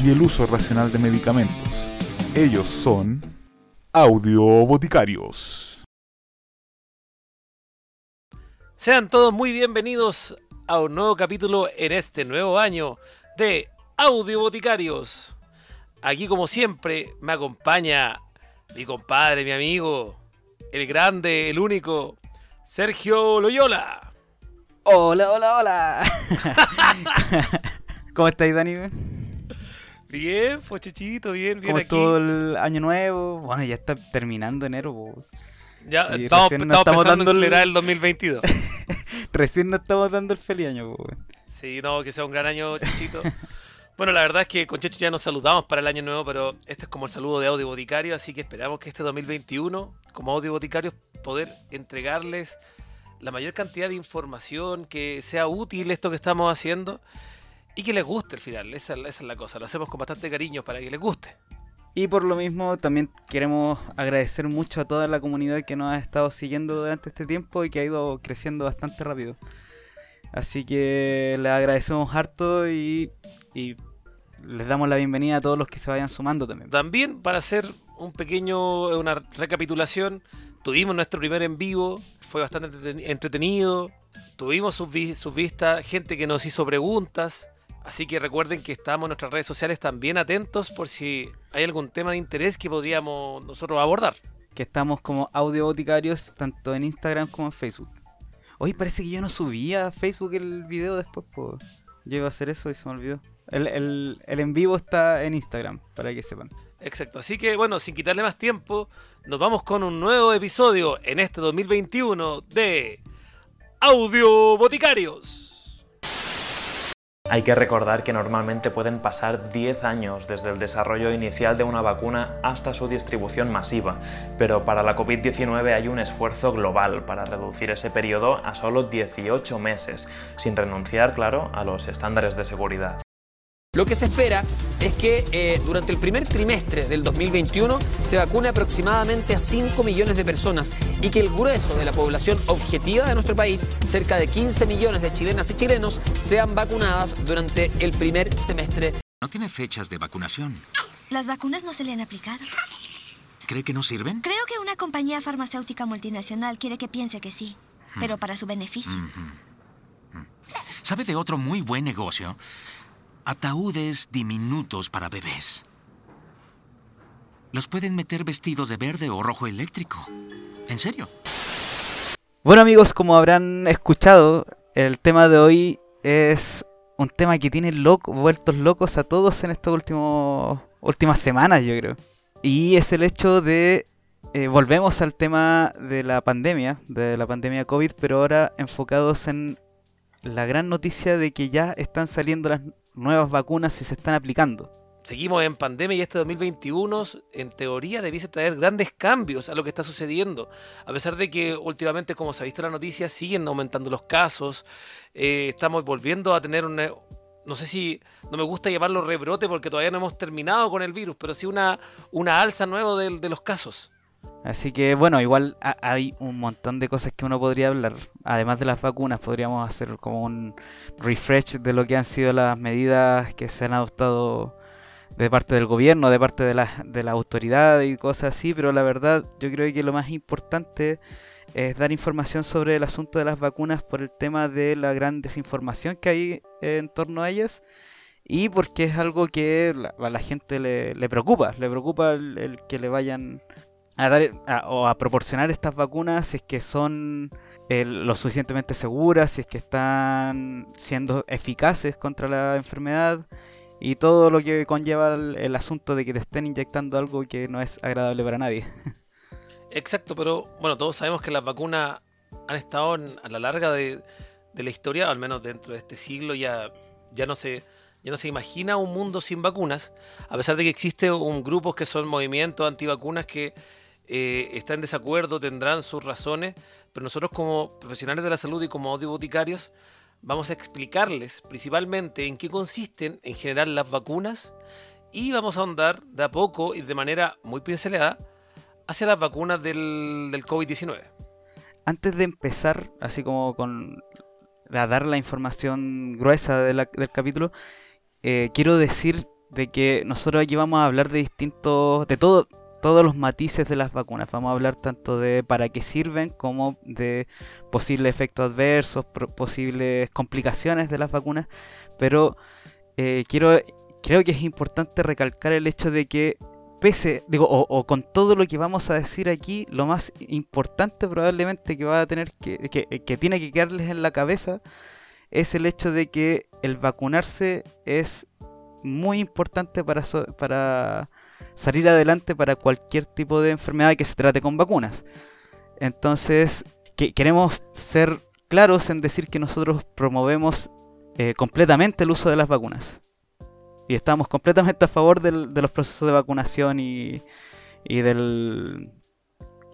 y el uso racional de medicamentos. Ellos son Audio Boticarios. Sean todos muy bienvenidos a un nuevo capítulo en este nuevo año de Audio Boticarios. Aquí como siempre me acompaña mi compadre, mi amigo, el grande, el único, Sergio Loyola. Hola, hola, hola. ¿Cómo estáis, Dani? Bien, pochichito, bien, bien ¿Cómo aquí. estuvo el año nuevo? Bueno, ya está terminando enero. po. Ya estamos, estamos estamos dando en el- el 2022. Recién nos estamos dando el feliz año. po. Sí, no, que sea un gran año, Chichito. Bueno, la verdad es que con Checho ya nos saludamos para el año nuevo, pero este es como el saludo de Audio Boticario, así que esperamos que este 2021, como Audio Boticario, poder entregarles la mayor cantidad de información, que sea útil esto que estamos haciendo y que les guste al final. Esa, esa es la cosa, lo hacemos con bastante cariño para que les guste. Y por lo mismo también queremos agradecer mucho a toda la comunidad que nos ha estado siguiendo durante este tiempo y que ha ido creciendo bastante rápido. Así que les agradecemos harto y, y les damos la bienvenida a todos los que se vayan sumando también. También para hacer un pequeño, una recapitulación, tuvimos nuestro primer en vivo, fue bastante entreten- entretenido, tuvimos sus, sus vistas, gente que nos hizo preguntas, así que recuerden que estamos en nuestras redes sociales también atentos por si hay algún tema de interés que podríamos nosotros abordar. que estamos como audio boticarios tanto en Instagram como en Facebook. Hoy parece que yo no subía a Facebook el video después, pues. Yo iba a hacer eso y se me olvidó. El, el- el en vivo está en Instagram, para que sepan. Exacto, así que bueno, sin quitarle más tiempo, nos vamos con un nuevo episodio en este 2021 de Audio Boticarios. Hay que recordar que normalmente pueden pasar 10 años desde el desarrollo inicial de una vacuna hasta su distribución masiva, pero para la COVID-19 hay un esfuerzo global para reducir ese periodo a solo 18 meses, sin renunciar, claro, a los estándares de seguridad. Lo que se espera es que eh, durante el primer trimestre del 2021 se vacune aproximadamente a 5 millones de personas y que el grueso de la población objetiva de nuestro país, cerca de 15 millones de chilenas y chilenos, sean vacunadas durante el primer semestre No tiene fechas de vacunación. ¿Las vacunas no se le han aplicado? ¿Cree que no sirven? Creo que una compañía farmacéutica multinacional quiere que piense que sí, pero para su beneficio. ¿Sabe de otro muy buen negocio? Ataúdes diminutos para bebés. Los pueden meter vestidos de verde o rojo eléctrico. ¿En serio? Bueno amigos, como habrán escuchado, el tema de hoy es un tema que tiene loco, vueltos locos a todos en estas últimas semanas, yo creo. Y es el hecho de... eh, volvemos al tema de la pandemia, de la pandemia COVID, pero ahora enfocados en la gran noticia de que ya están saliendo las nuevas vacunas y se están aplicando. Seguimos en pandemia y este 2021 en teoría debiese traer grandes cambios a lo que está sucediendo. A pesar de que últimamente, como se ha visto en la noticia, siguen aumentando los casos. eh, estamos volviendo a tener una... No sé si... No me gusta llamarlo rebrote porque todavía no hemos terminado con el virus, pero sí una, una alza nueva del- de, los casos. Así que bueno, igual ha- hay un montón de cosas que uno podría hablar. Además de las vacunas, podríamos hacer como un refresh de lo que han sido las medidas que se han adoptado de parte del gobierno, de parte de la, de la autoridad y cosas así. Pero la verdad, yo creo que lo más importante es dar información sobre el asunto de las vacunas por el tema de la gran desinformación que hay en torno a ellas. Y porque es algo que a la gente le, le preocupa, le preocupa el- el que le vayan a dar a- o a proporcionar estas vacunas si es que son eh, lo suficientemente seguras, si es que están siendo eficaces contra la enfermedad y todo lo que conlleva el, asunto de que te estén inyectando algo que no es agradable para nadie. Exacto, pero bueno, todos sabemos que las vacunas han estado en- a la larga de, de la historia, al menos dentro de este siglo, ya, ya no se ya no se imagina un mundo sin vacunas, a pesar de que existe un grupo que son movimientos antivacunas que eh, están en desacuerdo, tendrán sus razones, pero nosotros como profesionales de la salud y como audioboticarios vamos a explicarles principalmente en qué consisten en general las vacunas y vamos a ahondar de a poco y de manera muy pinceleada hacia las vacunas del, del COVID-19. Antes de empezar, así como con dar la información gruesa del capítulo, eh, quiero decir de que nosotros aquí vamos a hablar de distintos, de todo, todos los matices de las vacunas. Vamos a hablar tanto de para qué sirven como de posibles efectos adversos, posibles complicaciones de las vacunas. Pero eh, quiero, creo que es importante recalcar el hecho de que pese, digo, o, o con todo lo que vamos a decir aquí, lo más importante probablemente que va a tener que, que, que tiene que quedarles en la cabeza es el hecho de que el vacunarse es muy importante para, so- para salir adelante para cualquier tipo de enfermedad que se trate con vacunas. Entonces, que, queremos ser claros en decir que nosotros promovemos eh, completamente el uso de las vacunas. Y estamos completamente a favor del- de los procesos de vacunación y, del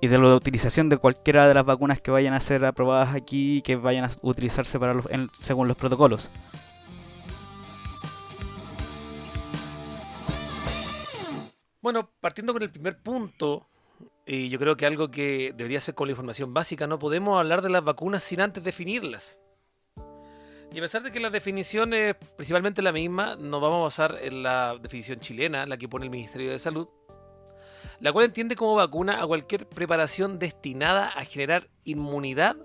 y de la utilización de cualquiera de las vacunas que vayan a ser aprobadas aquí y que vayan a utilizarse para los- según los protocolos. Bueno, partiendo con el primer punto, y yo creo que algo que debería ser con la información básica, no podemos hablar de las vacunas sin antes definirlas. Y a pesar de que la definición es principalmente la misma, nos vamos a basar en la definición chilena, la que pone el Ministerio de Salud, la cual entiende como vacuna a cualquier preparación destinada a generar inmunidad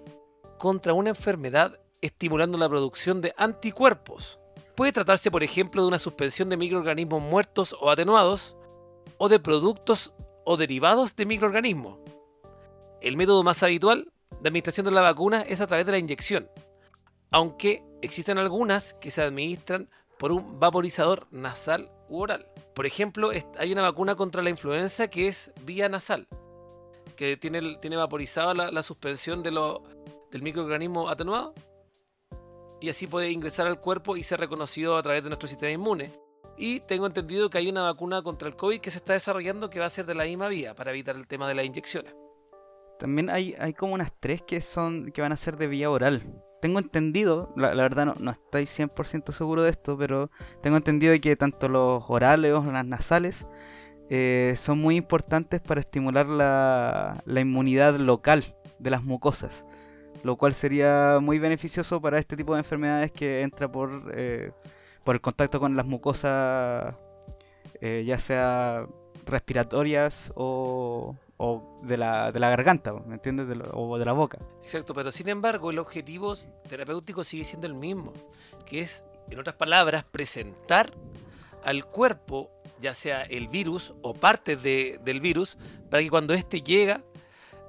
contra una enfermedad estimulando la producción de anticuerpos. Puede tratarse, por ejemplo, de una suspensión de microorganismos muertos o atenuados, o de productos o derivados de microorganismos. El método más habitual de administración de la vacuna es a través de la inyección, aunque existen algunas que se administran por un vaporizador nasal u oral. Por ejemplo, hay una vacuna contra la influenza que es vía nasal, que tiene, tiene vaporizada la, la suspensión de lo- del microorganismo atenuado y así puede ingresar al cuerpo y ser reconocido a través de nuestro sistema inmune. Y tengo entendido que hay una vacuna contra el COVID que se está desarrollando que va a ser de la misma vía para evitar el tema de las inyecciones. También hay, hay como unas tres que son que van a ser de vía oral. Tengo entendido, la, verdad no, no estoy 100% seguro de esto, pero tengo entendido que tanto los orales o las nasales eh, son muy importantes para estimular la, la inmunidad local de las mucosas, lo cual sería muy beneficioso para este tipo de enfermedades que entra por, eh, por el contacto con las mucosas, eh, ya sea respiratorias o, o de, la, de la garganta, ¿me entiendes? De lo- o de la boca. Exacto, pero sin embargo el objetivo terapéutico sigue siendo el mismo, que es, en otras palabras, presentar al cuerpo, ya sea el virus o partes de- del virus, para que cuando éste llega,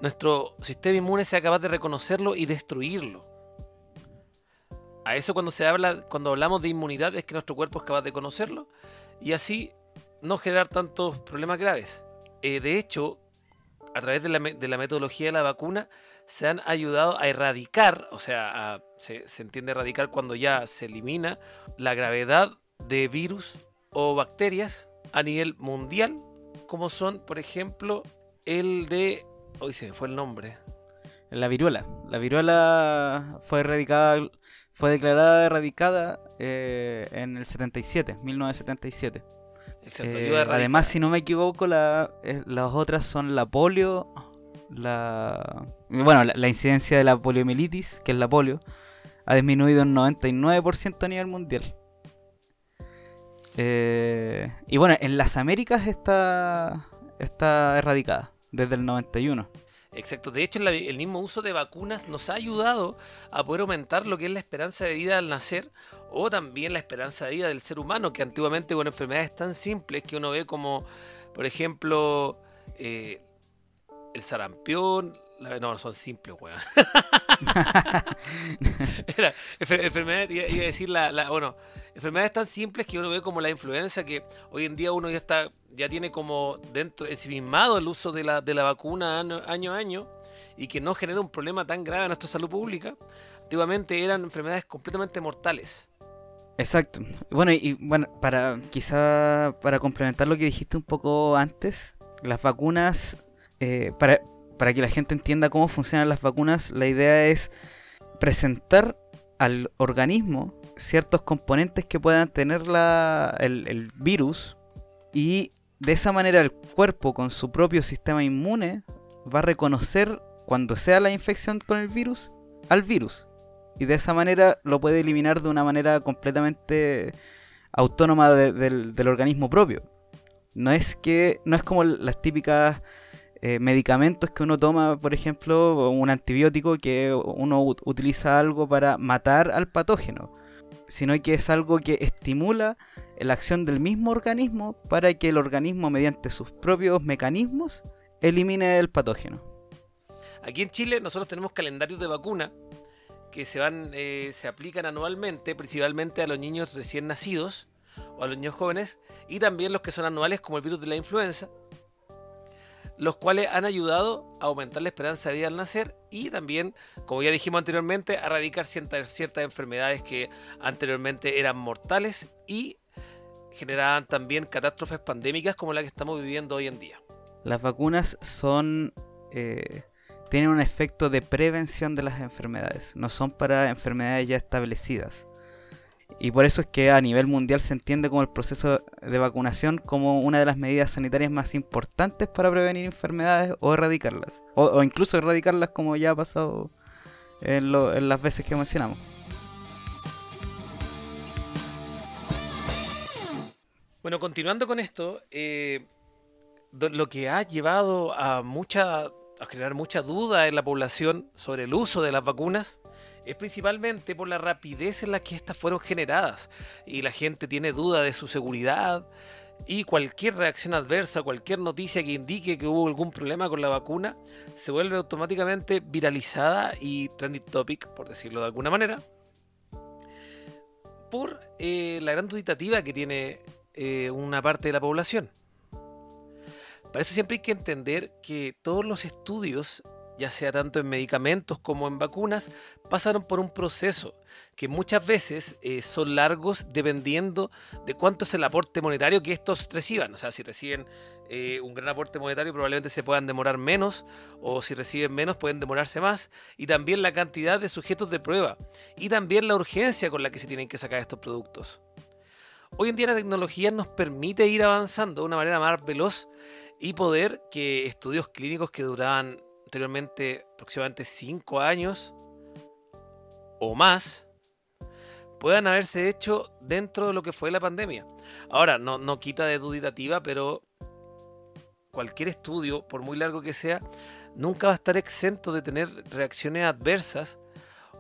nuestro sistema inmune sea capaz de reconocerlo y destruirlo. A eso cuando se habla, cuando hablamos de inmunidad, es que nuestro cuerpo es capaz de conocerlo y así no generar tantos problemas graves. Eh, de hecho, a través de la, de la metodología de la vacuna, se han ayudado a erradicar, o sea, a- se, se entiende erradicar cuando ya se elimina la gravedad de virus o bacterias a nivel mundial, como son, por ejemplo, el de... Hoy se me fue el nombre. La viruela. La viruela fue erradicada, fue declarada erradicada eh, en el 77, 1977. Exacto, Eh, además, si no me equivoco, la, eh, las otras son la polio, la... Bueno, la, la incidencia de la poliomielitis, que es la polio, ha disminuido un 99% a nivel mundial. Eh, y bueno, en las Américas está, está erradicada desde el 91. Exacto, de hecho el mismo uso de vacunas nos ha ayudado a poder aumentar lo que es la esperanza de vida al nacer o también la esperanza de vida del ser humano, que antiguamente con enfermedades tan simples que uno ve como, por ejemplo, eh, el sarampión, la- no son simples, weón. Era, enfer- enfermedades, iba, a decir la- bueno, enfermedades tan simples que uno ve como la influenza, que hoy en día uno ya está, ya tiene como dentro, ensimismado el uso de la, de la vacuna año, año a año, y que no genera un problema tan grave a nuestra salud pública. Antiguamente eran enfermedades completamente mortales. Exacto. Bueno, y bueno, para quizá para complementar lo que dijiste un poco antes, las vacunas, eh, para, para que la gente entienda cómo funcionan las vacunas, la idea es presentar al organismo ciertos componentes que puedan tener la, el, virus y de esa manera el cuerpo con su propio sistema inmune va a reconocer cuando sea la infección con el virus al virus y de esa manera lo puede eliminar de una manera completamente autónoma de- del, del organismo propio. No es que no es como las típicas eh, medicamentos que uno toma, por ejemplo, un antibiótico que uno ut- utiliza algo para matar al patógeno, sino que es algo que estimula la acción del mismo organismo para que el organismo mediante sus propios mecanismos elimine el patógeno. Aquí en Chile nosotros tenemos calendarios de vacuna que se van, eh, se aplican anualmente, principalmente a los niños recién nacidos o a los niños jóvenes, y también los que son anuales como el virus de la influenza, los cuales han ayudado a aumentar la esperanza de vida al nacer y también, como ya dijimos anteriormente, a erradicar ciertas, ciertas enfermedades que anteriormente eran mortales y generaban también catástrofes pandémicas como la que estamos viviendo hoy en día. Las vacunas son. eh, tienen un efecto de prevención de las enfermedades, no son para enfermedades ya establecidas. Y por eso es que a nivel mundial se entiende como el proceso de vacunación como una de las medidas sanitarias más importantes para prevenir enfermedades o erradicarlas. O, o incluso erradicarlas como ya ha pasado en, lo- en las veces que mencionamos. Bueno, continuando con esto, eh, lo que ha llevado a mucha a generar mucha duda en la población sobre el uso de las vacunas es principalmente por la rapidez en la que estas fueron generadas y la gente tiene duda de su seguridad y cualquier reacción adversa, cualquier noticia que indique que hubo algún problema con la vacuna se vuelve automáticamente viralizada y trending topic, por decirlo de alguna manera, por eh, la gran duditativa que tiene eh, una parte de la población. Para eso siempre hay que entender que todos los estudios, ya sea tanto en medicamentos como en vacunas, pasaron por un proceso que muchas veces eh, son largos dependiendo de cuánto es el aporte monetario que estos reciban. O sea, si reciben eh, un gran aporte monetario probablemente se puedan demorar menos o si reciben menos pueden demorarse más. Y también la cantidad de sujetos de prueba y también la urgencia con la que se tienen que sacar estos productos. Hoy en día la tecnología nos permite ir avanzando de una manera más veloz y poder que estudios clínicos que duraban anteriormente aproximadamente 5 años o más puedan haberse hecho dentro de lo que fue la pandemia. Ahora, no, no quita de duditativa, pero cualquier estudio, por muy largo que sea, nunca va a estar exento de tener reacciones adversas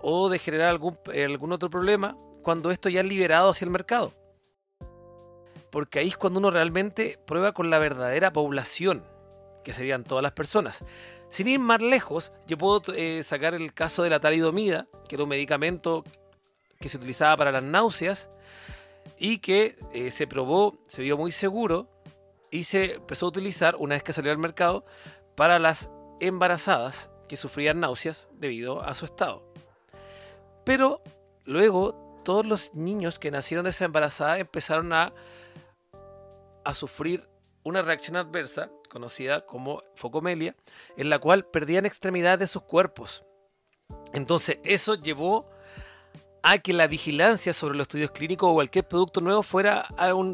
o de generar algún, algún otro problema cuando esto ya es liberado hacia el mercado porque ahí es cuando uno realmente prueba con la verdadera población, que serían todas las personas. Sin ir más lejos, yo puedo eh, sacar el caso de la talidomida, que era un medicamento que se utilizaba para las náuseas y que eh, se probó, se vio muy seguro y se empezó a utilizar una vez que salió al mercado para las embarazadas que sufrían náuseas debido a su estado. Pero luego todos los niños que nacieron de esa embarazada empezaron a a sufrir una reacción adversa conocida como focomelia, en la cual perdían extremidades de sus cuerpos. Entonces eso llevó a que la vigilancia sobre los estudios clínicos o cualquier producto nuevo fuera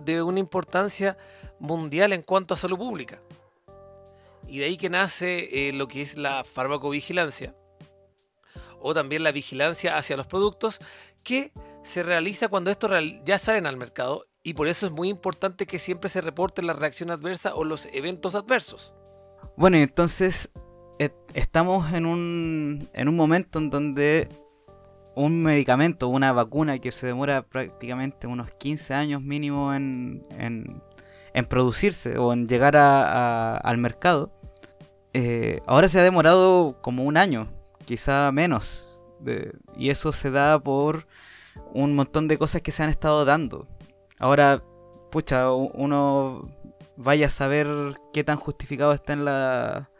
de una importancia mundial en cuanto a salud pública. Y de ahí que nace eh, lo que es la farmacovigilancia o también la vigilancia hacia los productos que se realiza cuando estos ya salen al mercado y por eso es muy importante que siempre se reporten las reacciones adversas o los eventos adversos. Bueno, entonces et- estamos en un, en un momento en donde un medicamento, una vacuna que se demora prácticamente unos 15 años mínimo en, en, en producirse o en llegar a- al mercado, eh, ahora se ha demorado como un año, quizá menos. y eso se da por un montón de cosas que se han estado dando. Ahora, pucha, uno vaya a saber qué tan justificado está en la,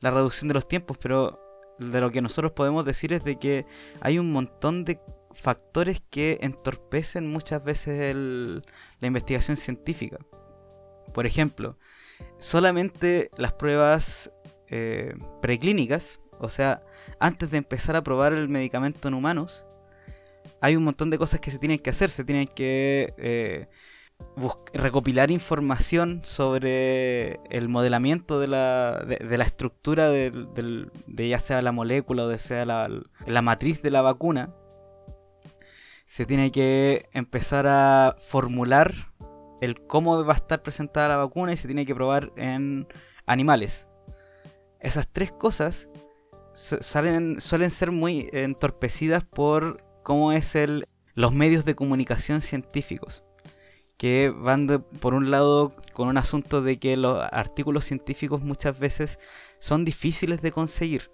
la reducción de los tiempos, pero de lo que nosotros podemos decir es de que hay un montón de factores que entorpecen muchas veces el- la investigación científica. Por ejemplo, solamente las pruebas eh, preclínicas, o sea, antes de empezar a probar el medicamento en humanos, hay un montón de cosas que se tienen que hacer. Se tienen que eh, recopilar información sobre el modelamiento de la, de, la estructura del- del- de ya sea la molécula o de sea la, la matriz de la vacuna. Se tiene que empezar a formular el cómo va a estar presentada la vacuna y se tiene que probar en animales. Esas tres cosas salen, suelen ser muy entorpecidas por cómo es el, los medios de comunicación científicos. Que van de- por un lado con un asunto de que los artículos científicos muchas veces son difíciles de conseguir.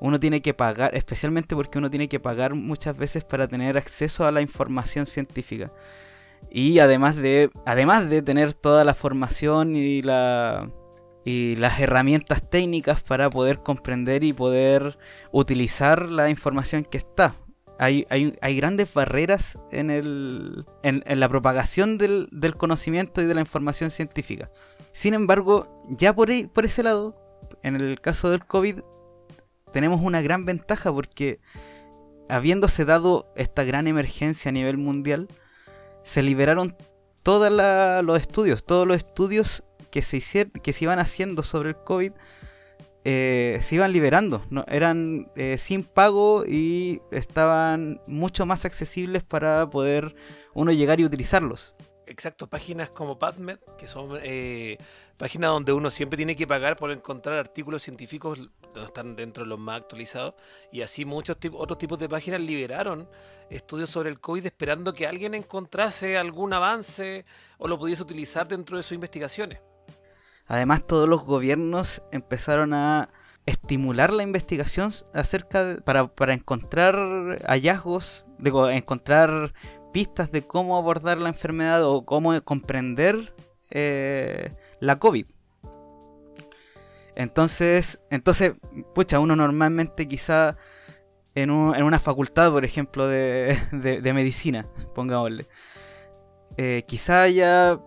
Uno tiene que pagar, especialmente porque uno tiene que pagar muchas veces para tener acceso a la información científica. Y además de, además de tener toda la formación y, la, y las herramientas técnicas para poder comprender y poder utilizar la información que está. Hay, grandes barreras en, el, en, la propagación del, conocimiento y de la información científica. Sin embargo, ya por, por ese lado, en el caso del COVID, tenemos una gran ventaja porque habiéndose dado esta gran emergencia a nivel mundial, se liberaron todos los estudios, todos los estudios que se, hicier- que se iban haciendo sobre el COVID, eh, se iban liberando, eran eh, sin pago y estaban mucho más accesibles para poder uno llegar y utilizarlos. Exacto, páginas como PubMed, que son eh, páginas donde uno siempre tiene que pagar por encontrar artículos científicos donde están dentro de los más actualizados. Y así muchos otros tipos de páginas liberaron estudios sobre el COVID esperando que alguien encontrase algún avance o lo pudiese utilizar dentro de sus investigaciones. Además, todos los gobiernos empezaron a estimular la investigación acerca de- para, para encontrar hallazgos, digo, encontrar pistas de cómo abordar la enfermedad o cómo comprender eh, la COVID. Entonces, entonces, pucha, uno normalmente quizá en, un- en una facultad, por ejemplo, de, de- medicina, pongámosle, eh, quizá haya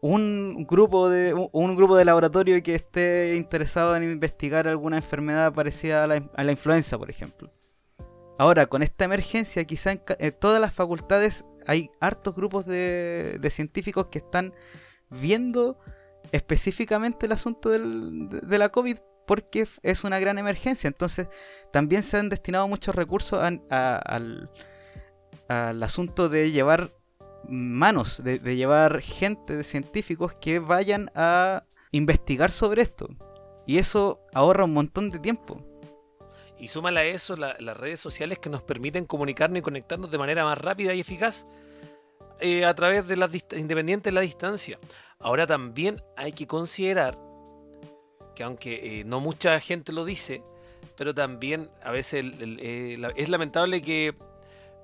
un grupo de un, grupo de laboratorio que esté interesado en investigar alguna enfermedad parecida a la, a la influenza, por ejemplo. Ahora, con esta emergencia, quizá en, todas las facultades hay hartos grupos de, de científicos que están viendo específicamente el asunto del- de, la COVID porque es una gran emergencia. Entonces, también se han destinado muchos recursos al, al asunto de llevar manos, de, llevar gente de científicos que vayan a investigar sobre esto. Y eso ahorra un montón de tiempo. Y súmale a eso la- las redes sociales que nos permiten comunicarnos y conectarnos de manera más rápida y eficaz eh, a través de las independientes de la distancia. Ahora también hay que considerar que aunque eh, no mucha gente lo dice, pero también a veces eh, es lamentable que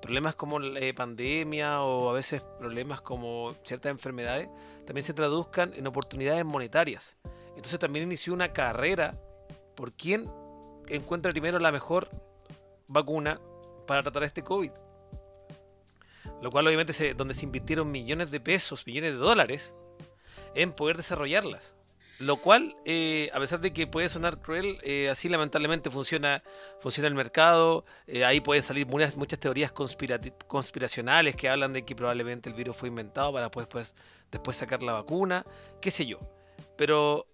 problemas como la eh, pandemia o a veces problemas como ciertas enfermedades también se traduzcan en oportunidades monetarias. Entonces también inició una carrera por quién encuentra primero la mejor vacuna para tratar este COVID. Lo cual obviamente se, donde se invirtieron millones de pesos, millones de dólares en poder desarrollarlas. Lo cual, eh, a pesar de que puede sonar cruel, eh, así lamentablemente funciona, funciona el mercado. eh, ahí pueden salir muchas, muchas teorías conspiracionales que hablan de que probablemente el virus fue inventado para pues, después sacar la vacuna, qué sé yo. Pero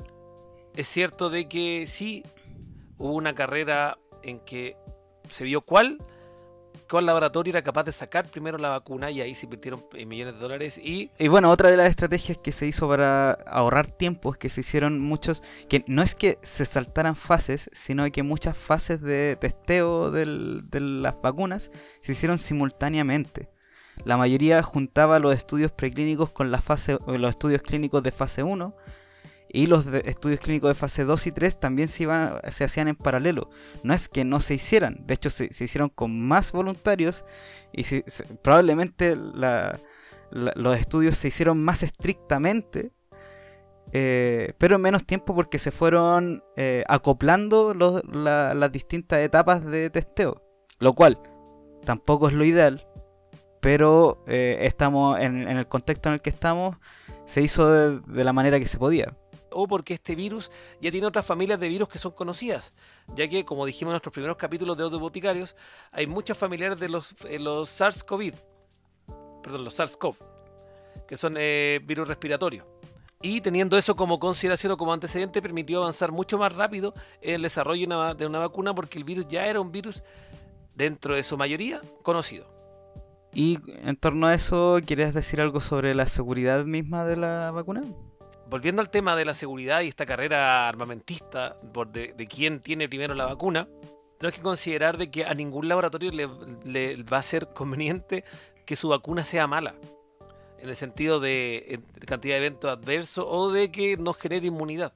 es cierto de que sí hubo una carrera en que se vio cuál, cuál laboratorio era capaz de sacar primero la vacuna y ahí se invirtieron eh, millones de dólares y Y bueno, otra de las estrategias que se hizo para ahorrar tiempo es que se hicieron muchos, que no es que se saltaran fases, sino que muchas fases de testeo del- de las vacunas se hicieron simultáneamente. La mayoría juntaba los estudios preclínicos con la fase, los estudios clínicos de fase 1 y los estudios clínicos de fase 2 y 3 también se, iban, se hacían en paralelo. No es que no se hicieran, de hecho se, hicieron con más voluntarios y se- probablemente los estudios se hicieron más estrictamente, eh, pero en menos tiempo porque se fueron eh, acoplando las distintas etapas de testeo. Lo cual, tampoco es lo ideal, pero eh, estamos en, el contexto en el que estamos, se hizo de la manera que se podía. O porque este virus ya tiene otras familias de virus que son conocidas, ya que, como dijimos en nuestros primeros capítulos de Boticarios, hay muchas familiares de los, eh, los SARS-CoV, perdón, los SARS-CoV, que son eh, virus respiratorios. Y teniendo eso como consideración o como antecedente, permitió avanzar mucho más rápido el desarrollo de una vacuna, porque el virus ya era un virus, dentro de su mayoría, conocido. Y en torno a eso, ¿quieres decir algo sobre la seguridad misma de la vacuna? Volviendo al tema de la seguridad y esta carrera armamentista de, quién tiene primero la vacuna, tenemos que considerar de que a ningún laboratorio le, va a ser conveniente que su vacuna sea mala. En el sentido de, cantidad de eventos adversos o de que nos genere inmunidad.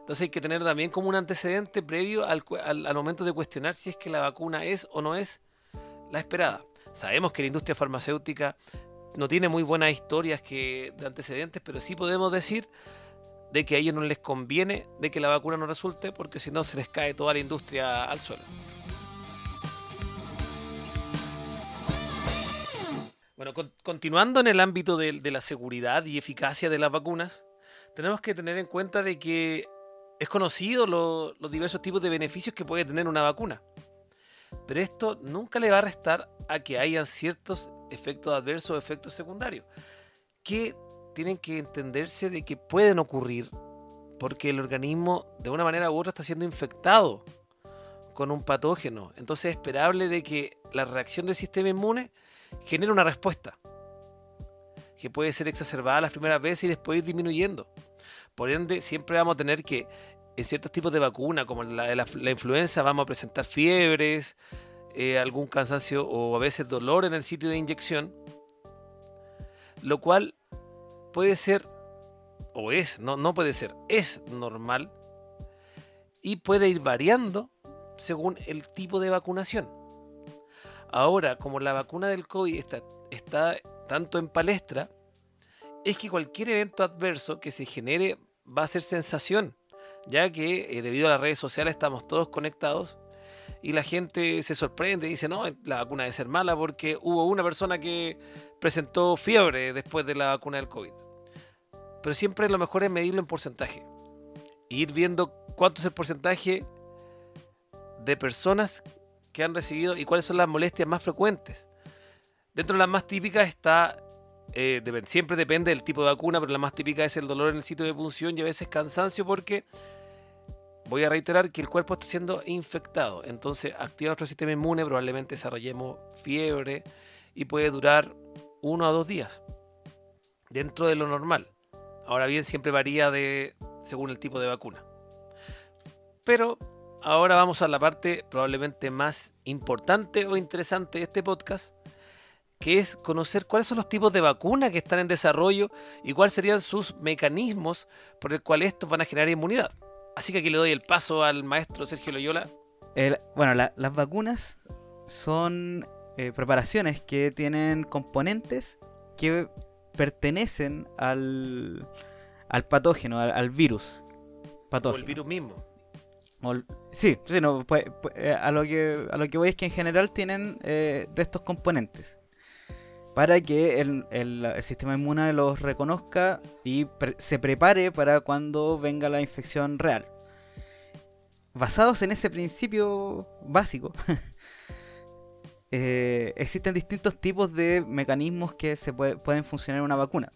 Entonces hay que tener también como un antecedente previo al momento de cuestionar si es que la vacuna es o no es la esperada. Sabemos que la industria farmacéutica no tiene muy buenas historias que, de antecedentes, pero sí podemos decir de que a ellos no les conviene de que la vacuna no resulte, porque si no se les cae toda la industria al suelo. Bueno, con, continuando en el ámbito de, la seguridad y eficacia de las vacunas, tenemos que tener en cuenta de que es conocido lo, los diversos tipos de beneficios que puede tener una vacuna. Pero esto nunca le va a restar a que hayan ciertos efectos adversos o efectos secundarios que tienen que entenderse de que pueden ocurrir porque el organismo de una manera u otra está siendo infectado con un patógeno. Entonces es esperable de que la reacción del sistema inmune genere una respuesta que puede ser exacerbada las primeras veces y después ir disminuyendo. Por ende, siempre vamos a tener que, en ciertos tipos de vacuna, como la, la, la influenza, vamos a presentar fiebres, eh, algún cansancio o a veces dolor en el sitio de inyección, lo cual puede ser, o es, no, no puede ser, es normal y puede ir variando según el tipo de vacunación. Ahora, como la vacuna del COVID está, está tanto en palestra, es que cualquier evento adverso que se genere va a ser sensación, ya que eh, debido a las redes sociales estamos todos conectados y la gente se sorprende y dice, no, la vacuna debe ser mala porque hubo una persona que presentó fiebre después de la vacuna del COVID. Pero siempre lo mejor es medirlo en porcentaje. E ir viendo cuánto es el porcentaje de personas que han recibido y cuáles son las molestias más frecuentes. Dentro de las más típicas está, eh, siempre depende del tipo de vacuna, pero la más típica es el dolor en el sitio de punción y a veces cansancio porque voy a reiterar que el cuerpo está siendo infectado. Entonces activa nuestro sistema inmune, probablemente desarrollemos fiebre y puede durar uno a dos días dentro de lo normal. Ahora bien, siempre varía de según el tipo de vacuna. Pero ahora vamos a la parte probablemente más importante o interesante de este podcast, que es conocer cuáles son los tipos de vacunas que están en desarrollo y cuáles serían sus mecanismos por el cual estos van a generar inmunidad. Así que aquí le doy el paso al maestro Sergio Loyola. El, bueno, la, las vacunas son eh, preparaciones que tienen componentes que pertenecen al, al patógeno, al, al virus. Patógeno. O el virus mismo. Sí, sí no, pues, pues, a, lo que, a lo que voy es que en general tienen eh, de estos componentes para que el, sistema inmune los reconozca y pre se prepare para cuando venga la infección real. Basados en ese principio básico, eh, existen distintos tipos de mecanismos que se puede, pueden funcionar en una vacuna.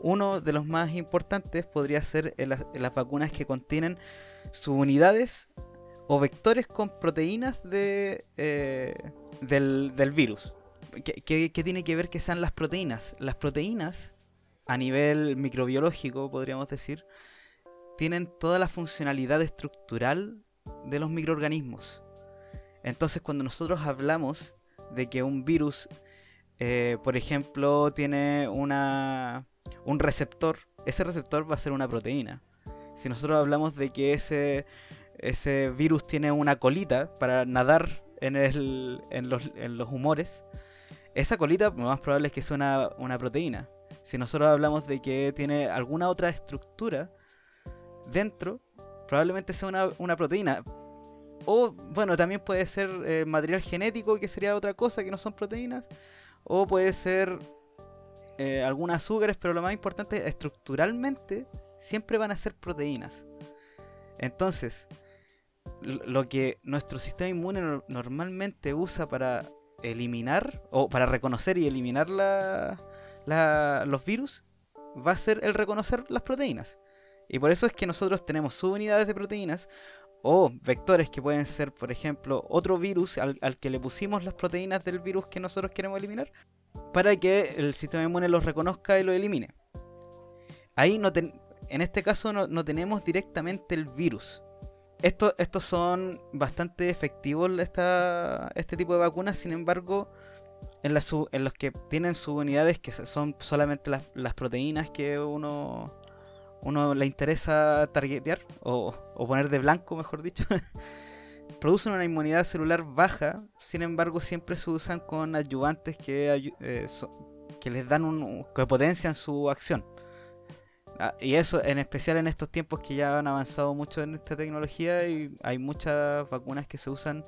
Uno de los más importantes podría ser las, vacunas que contienen subunidades o vectores con proteínas eh, del virus. ¿Qué, ¿Qué, qué, tiene que ver que sean las proteínas? Las proteínas, a nivel microbiológico, podríamos decir, tienen toda la funcionalidad estructural de los microorganismos. Entonces, cuando nosotros hablamos de que un virus, eh, por ejemplo, tiene una, un receptor, ese receptor va a ser una proteína. Si nosotros hablamos de que ese, ese virus tiene una colita para nadar en, el, en, los, en los humores, esa colita lo más probable es que sea una, proteína. Si nosotros hablamos de que tiene alguna otra estructura dentro, probablemente sea una, proteína. O, bueno, también puede ser eh, material genético, que sería otra cosa, que no son proteínas. O puede ser eh, algunas azúcares, pero lo más importante, estructuralmente, siempre van a ser proteínas. Entonces, lo que nuestro sistema inmune nor- normalmente usa para eliminar, o para reconocer y eliminar la- la- los virus, va a ser el reconocer las proteínas. Y por eso es que nosotros tenemos subunidades de proteínas o vectores que pueden ser, por ejemplo, otro virus al, al que le pusimos las proteínas del virus que nosotros queremos eliminar para que el sistema inmune los reconozca y lo elimine. Ahí no ten- en este caso no, no tenemos directamente el virus. Esto- estos son bastante efectivos esta- este tipo de vacunas, sin embargo, en, las sub- en los que tienen subunidades que son solamente las, proteínas que uno, uno le interesa targetear o, o poner de blanco, mejor dicho, producen una inmunidad celular baja, sin embargo siempre se usan con ayudantes que, eh, que les dan un, que potencian su acción. Ah, y eso en especial en estos tiempos que ya han avanzado mucho en esta tecnología y hay muchas vacunas que se usan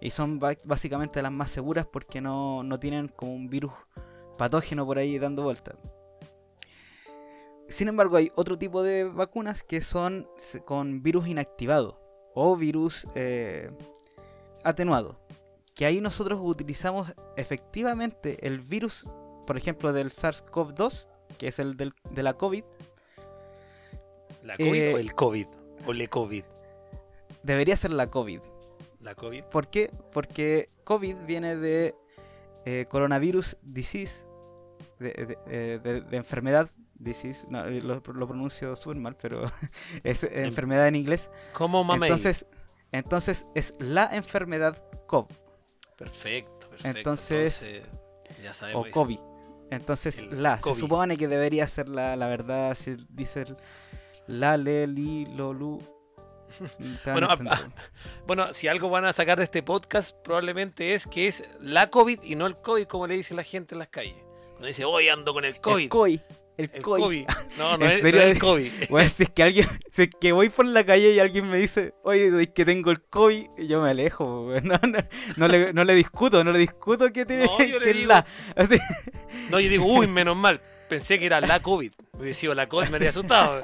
y son básicamente las más seguras porque no, no tienen como un virus patógeno por ahí dando vuelta. Sin embargo, hay otro tipo de vacunas que son con virus inactivado o virus eh, atenuado. Que ahí nosotros utilizamos efectivamente el virus, por ejemplo, del SARS-CoV-2, que es el del- de la COVID. ¿La COVID Eh, o el COVID? ¿O le COVID? Debería ser la COVID. ¿La COVID? ¿Por qué? Porque COVID viene de eh, coronavirus disease, de, de- eh, de- de enfermedad disease, no, lo, lo pronuncio súper mal, pero es enfermedad en inglés. ¿Cómo mamey? Entonces, entonces es la enfermedad COVID Perfecto, perfecto. Entonces- ya sabemos. o. COVID. Entonces la, COVID. se supone que debería ser la, la verdad, si dice el- la, le, li, lo, lu. a Bueno, a- entender. Bueno, si algo van a sacar de este podcast, probablemente es que es la COVID y no el COVID, como le dice la gente en las calles. No dice, hoy ando con el COVID. El COI. El, El. COVID. No, no ¿En es, no serio? es el COVID. Bueno, si es que alguien, si es que voy por la calle y alguien me dice, oye, es que tengo el COVID, yo me alejo, no, le, no le discuto, no le discuto que tiene yo que digo- la. Así, No, yo digo, uy, menos mal. Pensé que era la COVID. Hubiera sido la COVID, me habría asustado.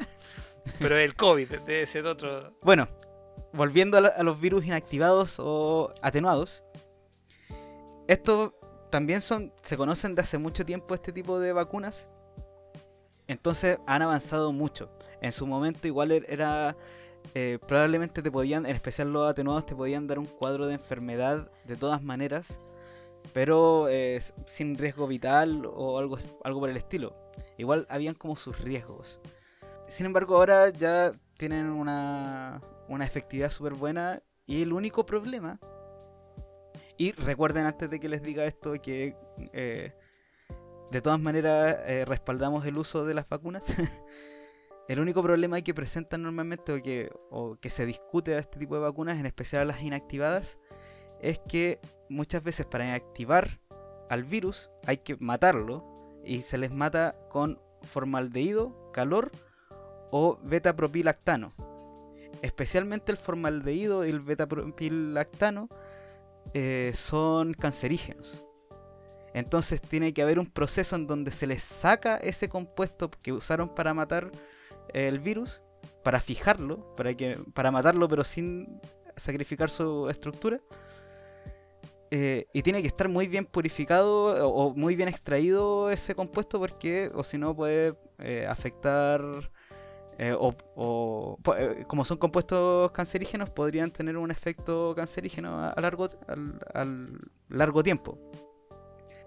Pero el COVID debe ser otro. Bueno, volviendo a, la- a los virus inactivados o atenuados, estos también son, se conocen de hace mucho tiempo este tipo de vacunas, entonces han avanzado mucho. En su momento igual er- era, eh, probablemente te podían, en especial los atenuados, te podían dar un cuadro de enfermedad de todas maneras, pero eh, sin riesgo vital o algo, algo por el estilo. Igual habían como sus riesgos. Sin embargo, ahora ya tienen una, una efectividad súper buena y el único problema... Y recuerden antes de que les diga esto que eh, de todas maneras eh, respaldamos el uso de las vacunas. el único problema que presentan normalmente o que, o que se discute a este tipo de vacunas, en especial a las inactivadas, es que muchas veces para inactivar al virus hay que matarlo y se les mata con formaldehído, calor o beta-propilactano. Especialmente el formaldehído y el beta-propilactano eh, son cancerígenos. Entonces tiene que haber un proceso en donde se les saca ese compuesto que usaron para matar eh, el virus, para fijarlo, para, que, para matarlo pero sin sacrificar su estructura. Eh, y tiene que estar muy bien purificado o, muy bien extraído ese compuesto porque o si no puede eh, afectar eh, o, eh, como son compuestos cancerígenos podrían tener un efecto cancerígeno a, largo al, al largo tiempo.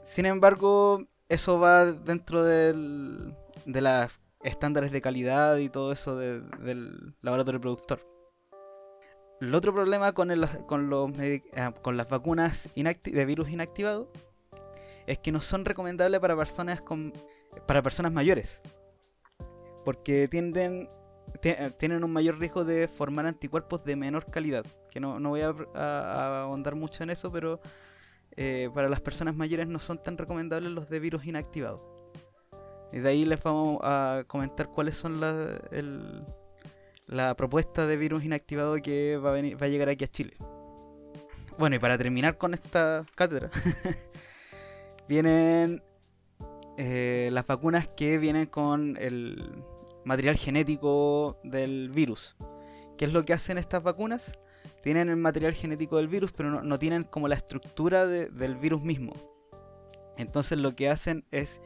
Sin embargo, eso va dentro del, de los estándares de calidad y todo eso de- del laboratorio productor. El otro problema con, el- con, los ah, con las vacunas de virus inactivado es que no son recomendables para personas con para personas mayores porque tienden ti- eh, tienen un mayor riesgo de formar anticuerpos de menor calidad que no, no voy a, a- a ahondar mucho en eso pero eh, para las personas mayores no son tan recomendables los de virus inactivados. Y de ahí les vamos a comentar cuáles son la, el- la propuesta de virus inactivado que va a, venir, va a llegar aquí a Chile. Bueno, y para terminar con esta cátedra, vienen eh, las vacunas que vienen con el material genético del virus. ¿Qué es lo que hacen estas vacunas? Tienen el material genético del virus, pero no, tienen como la estructura del virus mismo. Entonces lo que hacen es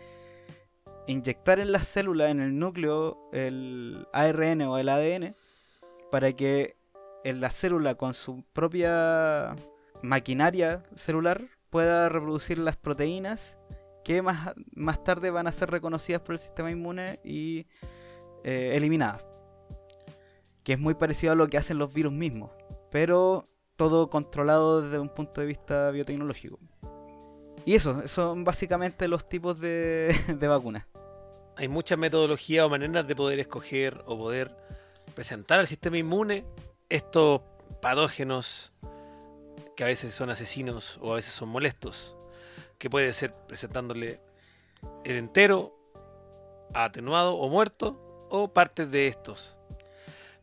inyectar en la célula, en el núcleo, el ARN o el ADN, para que la célula con su propia maquinaria celular pueda reproducir las proteínas que más, más tarde van a ser reconocidas por el sistema inmune y eh, eliminadas. Que es muy parecido a lo que hacen los virus mismos, pero todo controlado desde un punto de vista biotecnológico. Y eso, son básicamente los tipos de, de vacunas. Hay muchas metodologías o maneras de poder escoger o poder presentar al sistema inmune estos patógenos que a veces son asesinos o a veces son molestos, que puede ser presentándole el entero, atenuado o muerto, o partes de estos.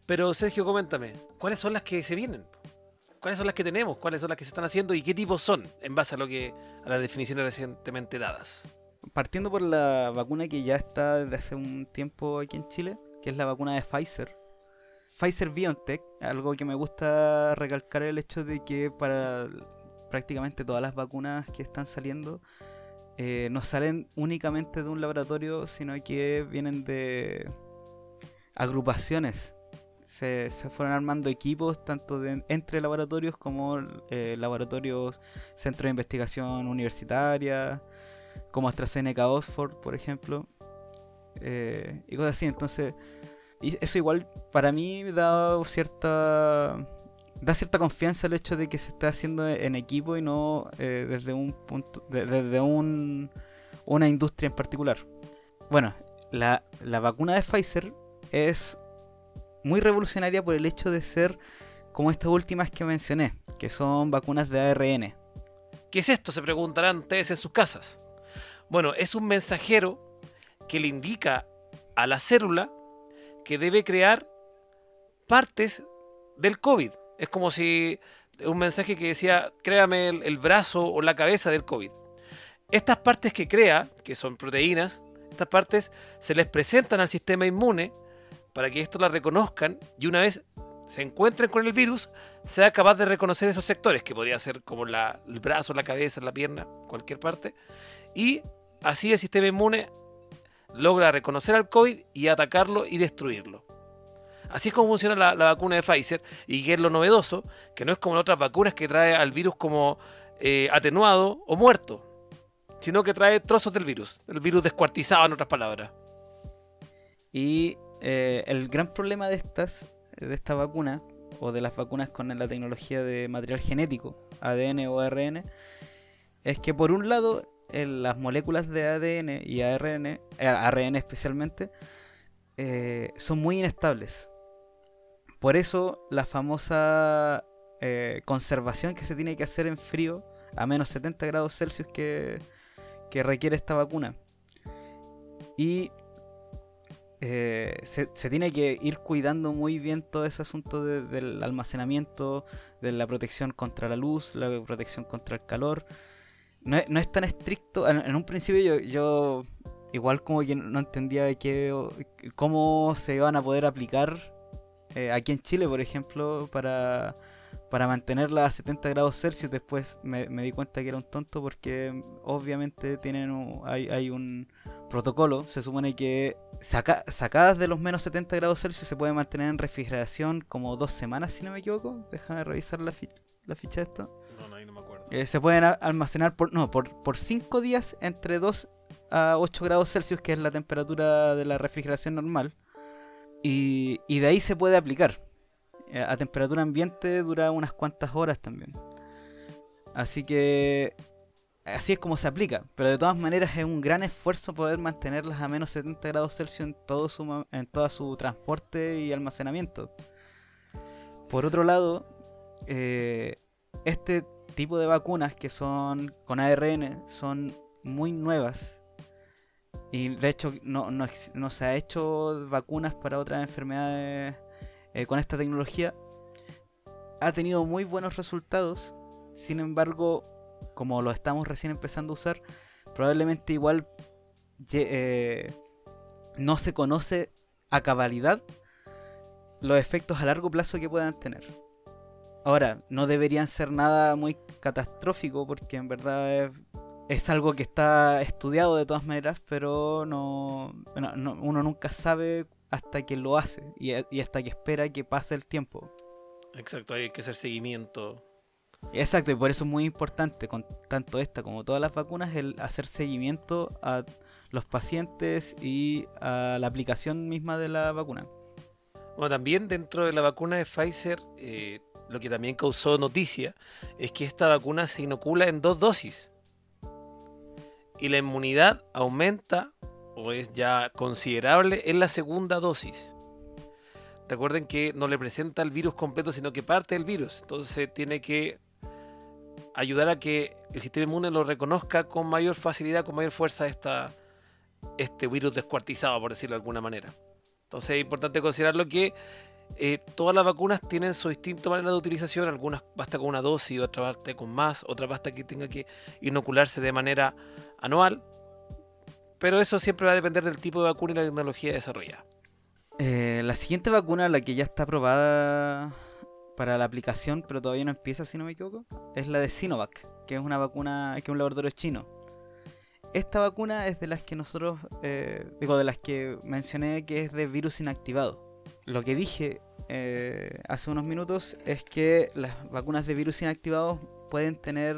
Pero Sergio, coméntame, ¿cuáles son las que se vienen? ¿Cuáles son las que tenemos? ¿Cuáles son las que se están haciendo? ¿Y qué tipos son en base a lo que a las definiciones recientemente dadas? Partiendo por la vacuna que ya está desde hace un tiempo aquí en Chile, que es la vacuna de Pfizer. Pfizer BioNTech, algo que me gusta recalcar el hecho de que para prácticamente todas las vacunas que están saliendo eh, no salen únicamente de un laboratorio, sino que vienen de agrupaciones se, fueron armando equipos tanto entre laboratorios como eh, laboratorios, centros de investigación universitaria, como AstraZeneca Oxford, por ejemplo, eh, y cosas así. Entonces, y eso igual para mí da cierta da cierta confianza el hecho de que se está haciendo en equipo y no eh, desde un punto desde un, una industria en particular. Bueno, la, la vacuna de Pfizer es muy revolucionaria por el hecho de ser como estas últimas que mencioné, que son vacunas de ARN. ¿Qué es esto? Se preguntarán ustedes en sus casas. Bueno, es un mensajero que le indica a la célula que debe crear partes del COVID. Es como si un mensaje que decía, créame el, el, brazo o la cabeza del COVID. Estas partes que crea, que son proteínas, estas partes se les presentan al sistema inmune para que esto la reconozcan y una vez se encuentren con el virus, sea capaz de reconocer esos sectores, que podría ser como la, el brazo, la cabeza, la pierna, cualquier parte, y así el sistema inmune logra reconocer al COVID y atacarlo y destruirlo. Así es como funciona la, vacuna de Pfizer y que es lo novedoso, que no es como las otras vacunas que trae al virus como eh, atenuado o muerto, sino que trae trozos del virus, el virus descuartizado en otras palabras. Y eh, el gran problema de estas, de esta vacuna, o de las vacunas con la tecnología de material genético, ADN o ARN, es que por un lado las moléculas de ADN y ARN, eh, ARN especialmente, eh, son muy inestables. Por eso la famosa conservación que se tiene que hacer en frío, a menos 70 grados Celsius que, que requiere esta vacuna. Y eh, se, tiene que ir cuidando muy bien todo ese asunto del almacenamiento, de la protección contra la luz, la protección contra el calor. No es, tan estricto. En, un principio yo, igual como que no entendía que, cómo se iban a poder aplicar eh, aquí en Chile, por ejemplo, para, para mantenerla a 70 grados Celsius. Después me, di cuenta que era un tonto porque obviamente tienen hay, hay un protocolo. Se supone que sacadas de los menos 70 grados Celsius se puede mantener en refrigeración como dos semanas, si no me equivoco. Déjame revisar la, la ficha de esto. No, no, ahí no me acuerdo. Eh, se pueden almacenar por, no, por, por 5 días entre 2 a 8 grados Celsius, que es la temperatura de la refrigeración normal. Y, y de ahí se puede aplicar. Eh, a temperatura ambiente dura unas cuantas horas también. Así que así es como se aplica, pero de todas maneras es un gran esfuerzo poder mantenerlas a menos 70 grados Celsius en todo su, en todo su transporte y almacenamiento. Por otro lado, eh, este tipo de vacunas que son con ARN son muy nuevas y de hecho no, se ha hecho vacunas para otras enfermedades eh, con esta tecnología. Ha tenido muy buenos resultados Sin embargo, como lo estamos recién empezando a usar, probablemente igual eh, no se conoce a cabalidad los efectos a largo plazo que puedan tener. Ahora, no deberían ser nada muy catastrófico porque en verdad es, algo que está estudiado de todas maneras, pero no, uno nunca sabe hasta que lo hace y, y hasta que espera que pase el tiempo. Exacto, hay que hacer seguimiento. Exacto, y por eso es muy importante, con tanto esta como todas las vacunas, el hacer seguimiento a los pacientes y a la aplicación misma de la vacuna. Bueno, también dentro de la vacuna de Pfizer, eh, lo que también causó noticia es que esta vacuna se inocula en dos dosis. Y la inmunidad aumenta o es ya considerable en la segunda dosis. Recuerden que no le presenta el virus completo, sino que parte del virus. Entonces tiene que ayudar a que el sistema inmune lo reconozca con mayor facilidad, con mayor fuerza esta, este virus descuartizado, por decirlo de alguna manera. Entonces es importante considerarlo que eh, todas las vacunas tienen su distinta manera de utilización. Algunas basta con una dosis, otras basta con más, otras basta que tenga que inocularse de manera anual. Pero eso siempre va a depender del tipo de vacuna y la tecnología desarrollada. Eh, la siguiente vacuna, la que ya está aprobada para la aplicación, pero todavía no empieza, si no me equivoco, es la de Sinovac, que es una vacuna, que es un laboratorio chino. Esta vacuna es de las que nosotros, eh, digo, de las que mencioné que es de virus inactivado. Lo que dije eh, hace unos minutos es que las vacunas de virus inactivados pueden tener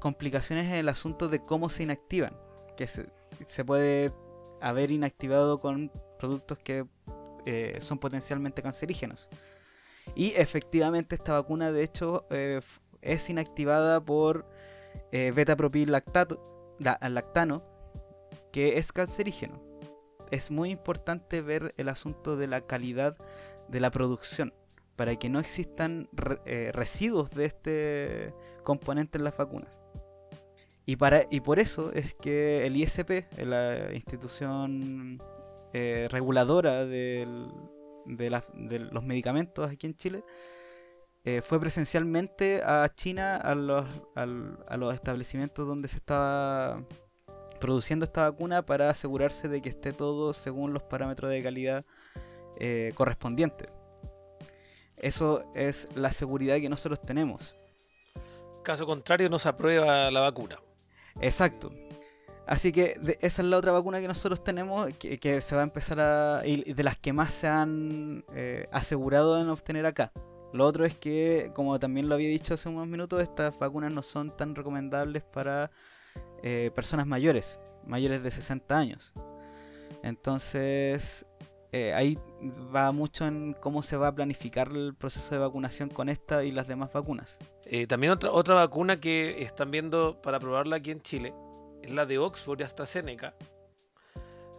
complicaciones en el asunto de cómo se inactivan, que se, puede haber inactivado con productos que eh, son potencialmente cancerígenos. Y efectivamente esta vacuna de hecho eh, es inactivada por eh, beta-propil lactano, que es cancerígeno. Es muy importante ver el asunto de la calidad de la producción para que no existan eh, residuos de este componente en las vacunas. Y, para, y por eso es que el ISP, la institución reguladora del, de, los medicamentos aquí en Chile, eh, fue presencialmente a China, a los, a los establecimientos donde se estaba produciendo esta vacuna para asegurarse de que esté todo según los parámetros de calidad eh, correspondientes. Eso es la seguridad que nosotros tenemos. Caso contrario, no se aprueba la vacuna. Exacto. Así que esa es la otra vacuna que nosotros tenemos, que, se va a empezar a... y de las que más se han eh, asegurado en obtener acá. Lo otro es que, como también lo había dicho hace unos minutos, estas vacunas no son tan recomendables para eh, personas mayores, mayores de 60 años. Entonces, eh, ahí va mucho en cómo se va a planificar el proceso de vacunación con esta y las demás vacunas. también otra, otra vacuna que están viendo para probarla aquí en Chile es la de Oxford y AstraZeneca,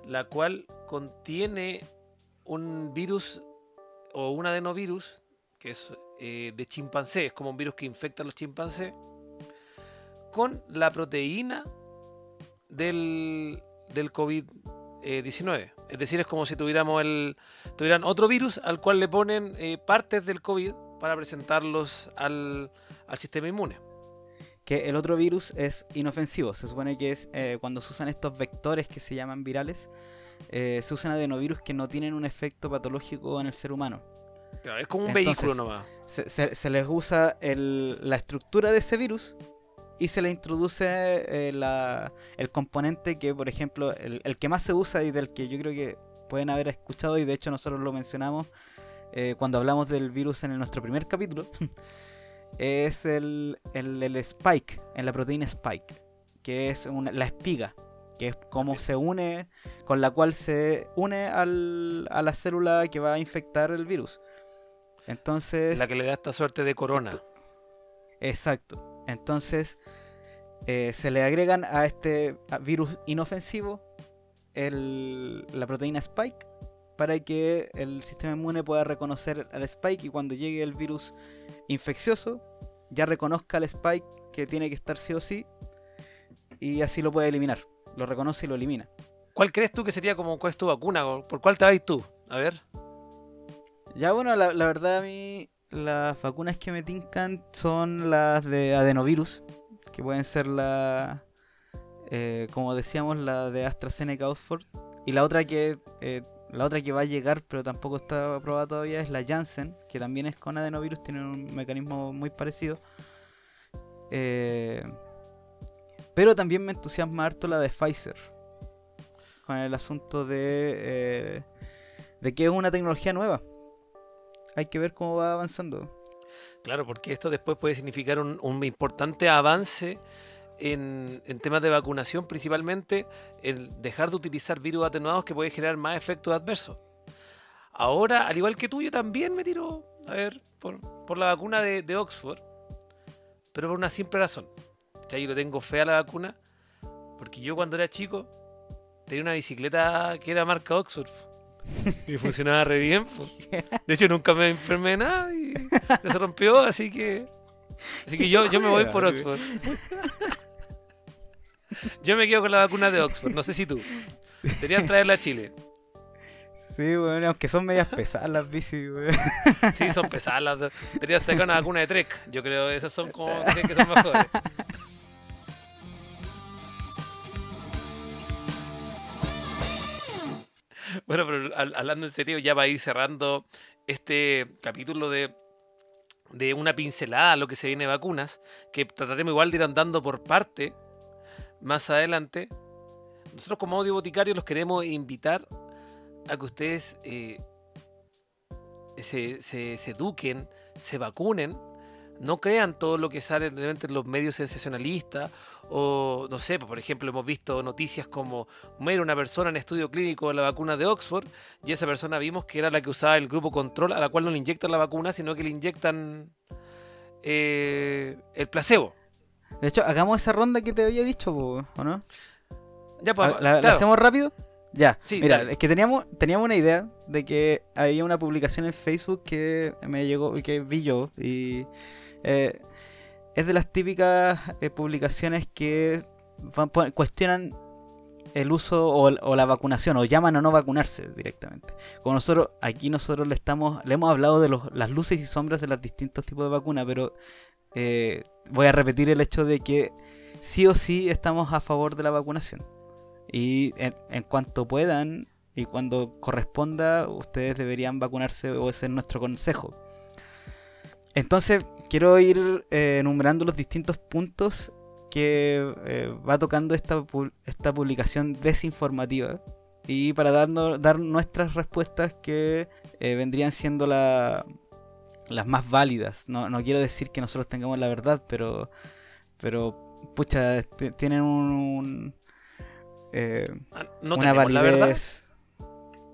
la cual contiene un virus o un adenovirus que es eh, de chimpancé, es como un virus que infecta a los chimpancés, con la proteína del, del COVID-19. Es decir, es como si tuviéramos el, tuvieran otro virus al cual le ponen eh, partes del COVID para presentarlos al, al sistema inmune que el otro virus es inofensivo. Se supone que es eh, cuando se usan estos vectores que se llaman virales, eh, se usan adenovirus que no tienen un efecto patológico en el ser humano. Claro, es como un vehículo nomás. Se, les usa la estructura de ese virus y se le introduce eh, el componente que, por ejemplo, el, el, que más se usa y del que yo creo que pueden haber escuchado, y de hecho nosotros lo mencionamos cuando hablamos del virus en nuestro primer capítulo. es el, el, spike, en la proteína spike, que es la espiga, que es como se une, con la cual se une al, a la célula que va a infectar el virus. Entonces... La que le da esta suerte de corona. Exacto. Entonces eh, se le agregan a este virus inofensivo el, la proteína spike para que el sistema inmune pueda reconocer al spike y cuando llegue el virus infeccioso ya reconozca al spike que tiene que estar sí o sí y así lo puede eliminar. Lo reconoce y lo elimina. ¿Cuál crees tú que sería como cuál es tu vacuna? ¿Por cuál te vais tú? A ver. Ya bueno, la, verdad a mí las vacunas que me tincan son las de adenovirus, que pueden ser la, eh, como decíamos, la de AstraZeneca Oxford. Y la otra que eh, la otra que va a llegar, pero tampoco está aprobada todavía, es la Janssen, que también es con adenovirus, tiene un mecanismo muy parecido. Eh, pero también me entusiasma harto la de Pfizer, con el asunto de, eh, de que es una tecnología nueva. Hay que ver cómo va avanzando. Claro, porque esto después puede significar un, un importante avance en, en, temas de vacunación, principalmente el dejar de utilizar virus atenuados que puede generar más efectos adversos. Ahora, al igual que tú, yo también me tiro, a ver, por, por la vacuna de, de, Oxford, pero por una simple razón. Ya yo lo tengo fea la vacuna, porque yo cuando era chico tenía una bicicleta que era marca Oxford. Y funcionaba re bien. De hecho, nunca me enfermé de nada y se rompió, así que. Así que yo, yo me voy por Oxford. Yo me quedo con la vacuna de Oxford, no sé si tú. Deberían traerla a Chile. Sí, bueno, aunque son medias pesadas las bicis, güey. Sí, son pesadas las Deberían sacar una vacuna de Trek. Yo creo que esas son como que son mejores. Bueno, pero hablando en serio, ya va a ir cerrando este capítulo de, de una pincelada a lo que se viene de vacunas, que trataremos igual de ir andando por parte más adelante. Nosotros como audio boticario los queremos invitar a que ustedes eh, se, se, eduquen, se vacunen, no crean todo lo que sale en los medios sensacionalistas o no sé, por ejemplo hemos visto noticias como muere una persona en estudio clínico de la vacuna de Oxford y esa persona vimos que era la que usaba el grupo control a la cual no le inyectan la vacuna sino que le inyectan eh, el placebo. De hecho, hagamos esa ronda que te había dicho, ¿o no? Ya, pues, ¿La, claro. ¿la hacemos rápido? Ya, Sí, mira, dale. es que teníamos, teníamos una idea de que había una publicación en Facebook que me llegó, que vi yo, y eh, es de las típicas eh, publicaciones que van- cuestionan el uso o, o la vacunación, o llaman a no vacunarse directamente. Como nosotros, aquí nosotros le estamos, le hemos hablado de los- las luces y sombras de los distintos tipos de vacunas, pero eh, voy a repetir el hecho de que sí o sí estamos a favor de la vacunación. Y en, cuanto puedan y cuando corresponda, ustedes deberían vacunarse o ese es nuestro consejo. Entonces, quiero ir eh, enumerando los distintos puntos que eh, va tocando esta, esta publicación desinformativa. Y para darnos, dar nuestras respuestas que vendrían siendo la- las más válidas. No, no quiero decir que nosotros tengamos la verdad, pero, pero pucha, tienen un, un, eh, Ah, No una tenemos la verdad. validez.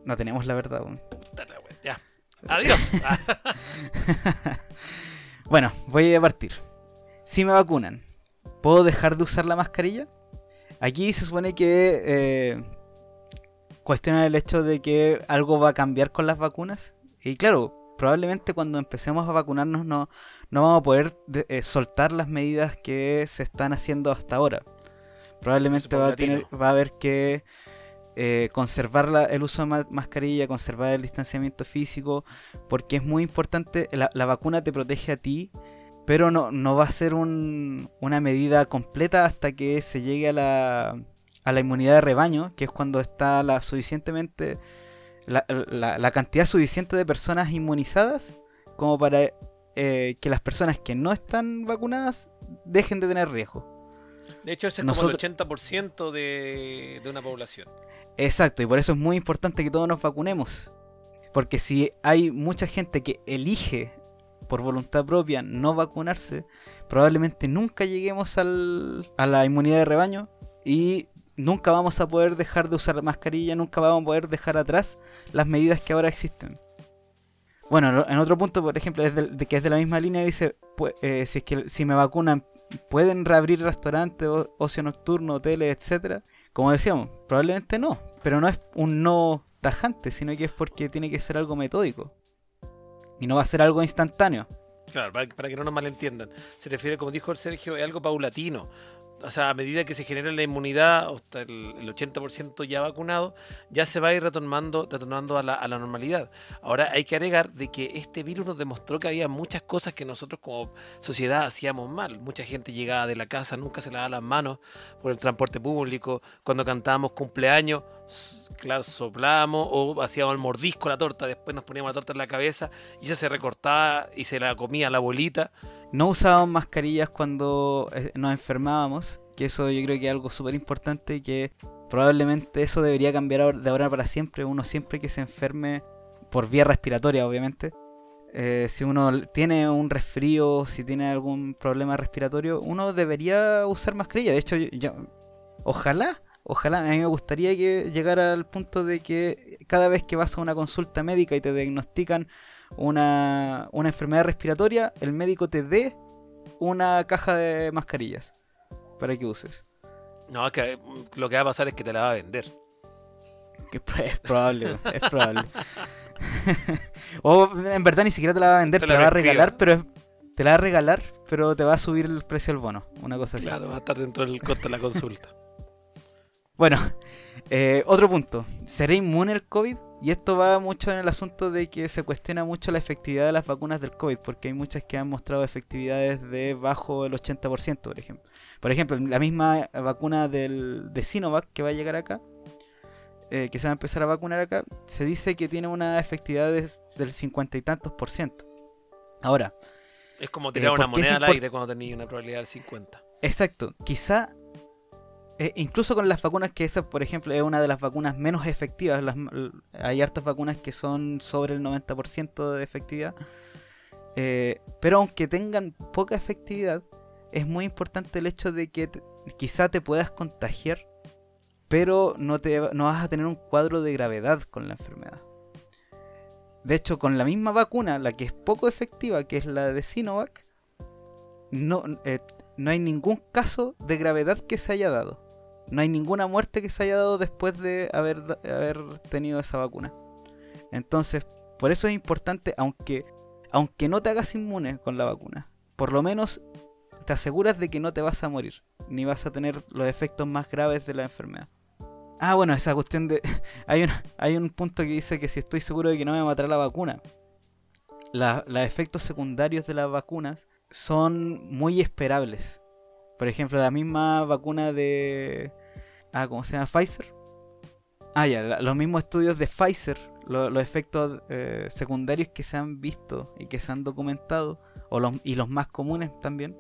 No tenemos la verdad. aún. Ya. Adiós. Ah, Bueno, voy a partir. Si me vacunan, ¿puedo dejar de usar la mascarilla? Aquí se supone que eh, cuestionan el hecho de que algo va a cambiar con las vacunas. Y claro, probablemente cuando empecemos a vacunarnos no, no vamos a poder de- eh, soltar las medidas que se están haciendo hasta ahora. Probablemente va a, paulatino. tener, va a haber que eh, conservar la- el uso de ma- mascarilla, conservar el distanciamiento físico, porque es muy importante, la, la vacuna te protege a ti, pero no, no va a ser un- una medida completa hasta que se llegue a la, a la inmunidad de rebaño, que es cuando está la suficientemente la, la- la cantidad suficiente de personas inmunizadas como para eh, que las personas que no están vacunadas dejen de tener riesgo. De hecho, ese es Nosotros- como el 80% de, de una población. Exacto, y por eso es muy importante que todos nos vacunemos. Porque si hay mucha gente que elige por voluntad propia no vacunarse, probablemente nunca lleguemos al- a la inmunidad de rebaño y nunca vamos a poder dejar de usar mascarilla, nunca vamos a poder dejar atrás las medidas que ahora existen. Bueno, en otro punto, por ejemplo, es de, que es de la misma línea, dice, pu- eh, si es que si me vacunan, ¿pueden reabrir restaurantes, ocio nocturno, hoteles, etcétera? Como decíamos, probablemente no, pero no es un no tajante, sino que es porque tiene que ser algo metódico. Y no va a ser algo instantáneo. Claro, para, para que no nos malentiendan. Se refiere, como dijo el Sergio, es algo paulatino. O sea, a medida que se genera la inmunidad, hasta el, el 80% ya vacunado, ya se va a ir retornando, retornando a, la, a la normalidad. Ahora hay que agregar de que este virus nos demostró que había muchas cosas que nosotros como sociedad hacíamos mal. Mucha gente llegaba de la casa, nunca se lavaba las manos por el transporte público, cuando cantábamos cumpleaños, claro, soplábamos o hacíamos el mordisco la torta, después nos poníamos la torta en la cabeza y esa se recortaba y se la comía la bolita. No usábamos mascarillas cuando eh, nos enfermábamos, que eso yo creo que es algo súper importante y que probablemente eso debería cambiar de ahora para siempre. Uno siempre que se enferme por vía respiratoria, obviamente. eh, si uno tiene un resfrío, si tiene algún problema respiratorio, uno debería usar mascarilla. De hecho, yo- ojalá, ojalá, a mí me gustaría que llegara al punto de que cada vez que vas a una consulta médica y te diagnostican una, una enfermedad respiratoria, el médico te dé una caja de mascarillas para que uses. No, es que mm, lo que va a pasar es que te la va a vender. Que es probable, es probable. o en verdad ni siquiera te la va a vender, Te te, la va a regalar, pero es- te la va a regalar, pero te va a subir el precio del bono, una cosa así. Claro, va a estar dentro del costo de la consulta. Bueno, eh, otro punto. ¿Será inmune el COVID? Y esto va mucho en el asunto de que se cuestiona mucho la efectividad de las vacunas del COVID, porque hay muchas que han mostrado efectividades de bajo el 80%, por ejemplo. Por ejemplo, la misma vacuna del, de Sinovac que va a llegar acá, eh, que se va a empezar a vacunar acá, se dice que tiene una efectividad de- del 50 y tantos por ciento. Ahora, Es como tirar Eh, una ¿por qué es moneda al aire cuando tenéis una probabilidad del 50. Exacto, quizá eh, incluso con las vacunas que esa, por ejemplo, es una de las vacunas menos efectivas, hay hartas vacunas que son sobre el 90% de efectividad, eh, pero aunque tengan poca efectividad, es muy importante el hecho de que quizá te puedas contagiar, pero no, te, no vas a tener un cuadro de gravedad con la enfermedad. De hecho, con la misma vacuna, la que es poco efectiva, que es la de Sinovac, no, eh, no hay ningún caso de gravedad que se haya dado. No hay ninguna muerte que se haya dado después de haber, haber tenido esa vacuna. Entonces, por eso es importante, aunque, aunque no te hagas inmune con la vacuna, por lo menos te aseguras de que no te vas a morir, ni vas a tener los efectos más graves de la enfermedad. Ah, bueno, esa cuestión de... hay, un, hay un punto que dice que si estoy seguro de que no me matará la vacuna. La- los efectos secundarios de las vacunas son muy esperables. Por ejemplo, la misma vacuna de... Ah, ¿cómo se llama? Pfizer. Ah, ya, los mismos estudios de Pfizer, lo- los efectos eh, secundarios que se han visto y que se han documentado, o los, y los más comunes también,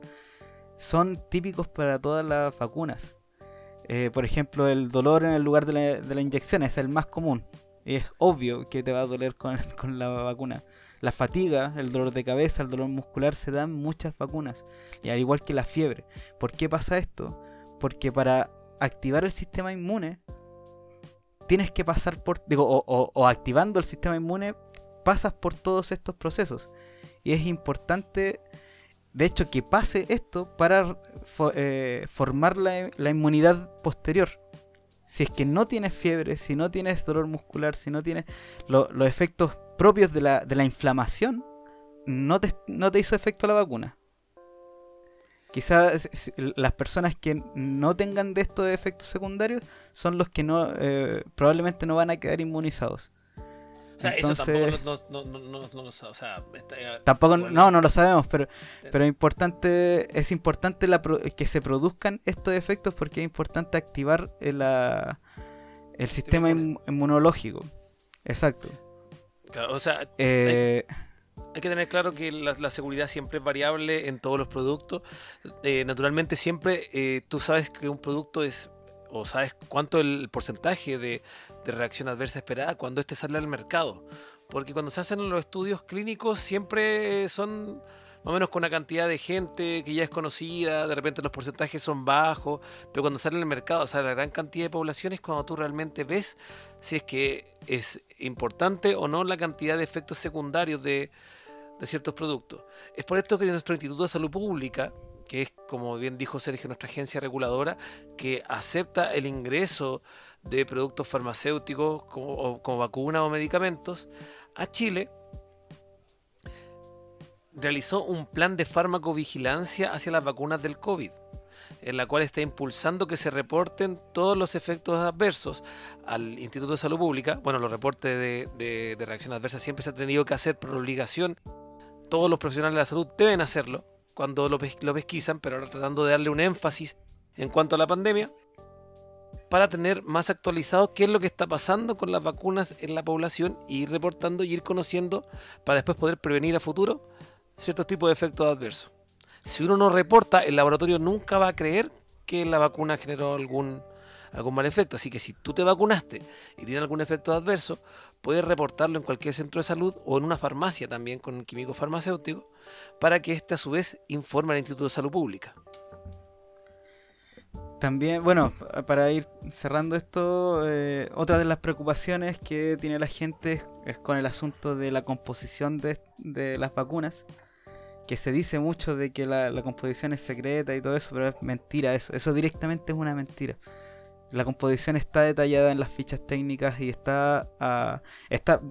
son típicos para todas las vacunas. Eh, por ejemplo, el dolor en el lugar de la, de la inyección es el más común. Y es obvio que te va a doler con, con la vacuna. La fatiga, el dolor de cabeza, el dolor muscular se dan muchas vacunas. Y al igual que la fiebre. ¿Por qué pasa esto? Porque para activar el sistema inmune tienes que pasar por, digo, o, activando el sistema inmune, pasas por todos estos procesos. Y es importante, de hecho, que pase esto para eh, formar la, inmunidad posterior. Si es que no tienes fiebre, si no tienes dolor muscular, si no tienes lo- los efectos propios de la, de la inflamación, no te, no te hizo efecto la vacuna. Quizás las personas que no tengan de estos efectos secundarios son los que no eh, probablemente no van a quedar inmunizados. O sea, Entonces- eso tampoco no, no, no, no, O sea, está- Tampoco, bueno, no, no lo sabemos, pero, pero importante, es importante la que se produzcan estos efectos porque es importante activar el, la- el sistema inmunológico. Exacto. claro, o sea, Eh, Hay que tener claro que la, seguridad siempre es variable en todos los productos. Eh, naturalmente siempre eh, tú sabes que un producto es, o sabes cuánto el porcentaje de, reacción adversa esperada cuando este sale al mercado. Porque cuando se hacen los estudios clínicos siempre son más o menos con una cantidad de gente que ya es conocida, de repente los porcentajes son bajos, pero cuando sale al mercado, sale la gran cantidad de población es cuando tú realmente ves si es que es importante o no la cantidad de efectos secundarios de, de ciertos productos. Es por esto que nuestro Instituto de Salud Pública, que es, como bien dijo Sergio, nuestra agencia reguladora, que acepta el ingreso de productos farmacéuticos como, como vacunas o medicamentos a Chile, realizó un plan de farmacovigilancia hacia las vacunas del COVID. en la cual está impulsando que se reporten todos los efectos adversos al Instituto de Salud Pública. Bueno, los reportes de, de, de reacción adversa siempre se ha tenido que hacer por obligación. Todos los profesionales de la salud deben hacerlo cuando lo, pesquisan, pero ahora tratando de darle un énfasis en cuanto a la pandemia para tener más actualizado qué es lo que está pasando con las vacunas en la población y ir reportando y ir conociendo para después poder prevenir a futuro ciertos tipos de efectos adversos. Si uno no reporta, el laboratorio nunca va a creer que la vacuna generó algún, algún mal efecto. Así que si tú te vacunaste y tiene algún efecto adverso, puedes reportarlo en cualquier centro de salud o en una farmacia también con un químico farmacéutico para que éste a su vez informe al Instituto de Salud Pública. También, bueno, para ir cerrando esto, eh, otra de las preocupaciones que tiene la gente es con el asunto de la composición de, de las vacunas que se dice mucho de que la, composición es secreta y todo eso, pero es mentira eso. Eso directamente es una mentira. La composición está detallada en las fichas técnicas y está, uh, está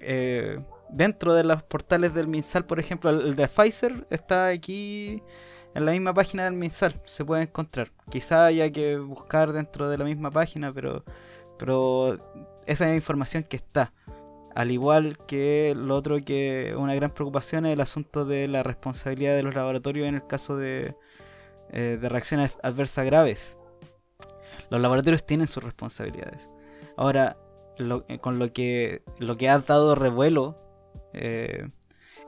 eh, dentro de los portales del MinSal, por ejemplo, el, de Pfizer está aquí en la misma página del MinSal, se puede encontrar. Quizá haya que buscar dentro de la misma página, pero, pero esa es información que está. Al igual que lo otro que una gran preocupación es el asunto de la responsabilidad de los laboratorios en el caso de, eh, reacciones adversas graves. Los laboratorios tienen sus responsabilidades. Ahora, eh, con lo que, lo que ha dado revuelo eh,